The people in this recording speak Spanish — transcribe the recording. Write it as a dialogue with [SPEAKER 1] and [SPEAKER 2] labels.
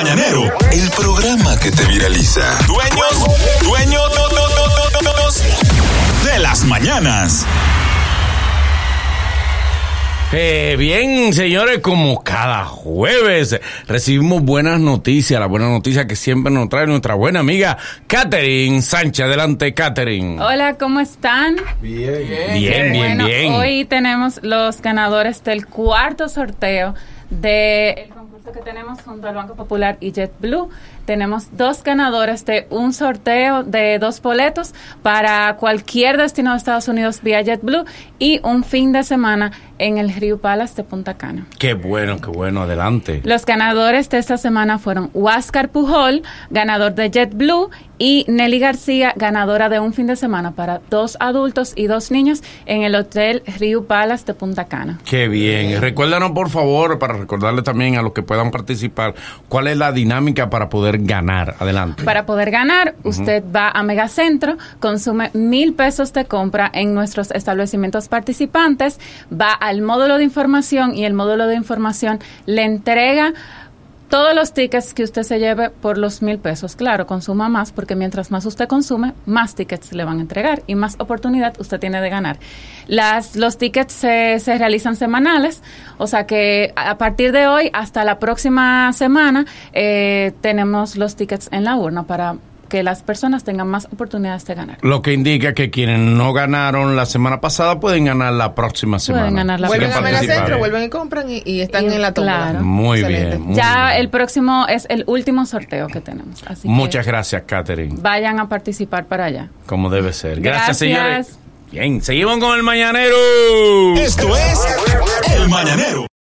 [SPEAKER 1] Mañanero, el programa que te viraliza. Dueños, dueños de las mañanas.
[SPEAKER 2] Eh, bien, señores, como cada jueves recibimos buenas noticias, la buena noticia que siempre nos trae nuestra buena amiga Katherine Sánchez. Adelante, Katherine.
[SPEAKER 3] Hola, ¿cómo están?
[SPEAKER 2] Bien, bien, bien,
[SPEAKER 3] bueno,
[SPEAKER 2] bien.
[SPEAKER 3] Hoy tenemos los ganadores del cuarto sorteo del que tenemos junto al Banco Popular y JetBlue. Tenemos dos ganadores de un sorteo de dos boletos para cualquier destino de Estados Unidos vía JetBlue y un fin de semana en el Rio Palace de Punta Cana.
[SPEAKER 2] Qué bueno, qué bueno, adelante.
[SPEAKER 3] Los ganadores de esta semana fueron Huáscar Pujol, ganador de JetBlue, y Nelly García, ganadora de un fin de semana para dos adultos y dos niños en el Hotel Rio Palace de Punta Cana.
[SPEAKER 2] Qué bien. Recuérdanos, por favor, para recordarle también a los que puedan participar, cuál es la dinámica para poder ganar. Adelante.
[SPEAKER 3] Para poder ganar, usted va a Megacentro, consume mil pesos de compra en nuestros establecimientos participantes, va al módulo de información y el módulo de información le entrega todos los tickets que usted se lleve por los mil pesos. Claro, consuma más porque mientras más usted consume, más tickets le van a entregar y más oportunidad usted tiene de ganar. Las, los tickets se, se realizan semanales, o sea que a partir de hoy hasta la próxima semana eh, tenemos los tickets en la urna para que las personas tengan más oportunidades de ganar.
[SPEAKER 2] Lo que indica que quienes no ganaron la semana pasada pueden ganar la próxima semana.
[SPEAKER 3] Pueden ganar la
[SPEAKER 4] Vuelven a
[SPEAKER 2] participen.
[SPEAKER 4] Megacentro, vuelven y compran y, y están
[SPEAKER 3] Y-
[SPEAKER 4] en la tómbola.
[SPEAKER 3] claro.
[SPEAKER 2] Muy
[SPEAKER 4] Excelente.
[SPEAKER 2] bien. muy
[SPEAKER 3] ya
[SPEAKER 2] bien.
[SPEAKER 3] el próximo es el último sorteo que tenemos. Así que
[SPEAKER 2] Muchas gracias, Katherine.
[SPEAKER 3] vayan a participar para allá.
[SPEAKER 2] Como debe ser. Gracias,
[SPEAKER 3] Gracias.
[SPEAKER 2] señores. Bien, seguimos con el mañanero.
[SPEAKER 1] Esto es El Mañanero.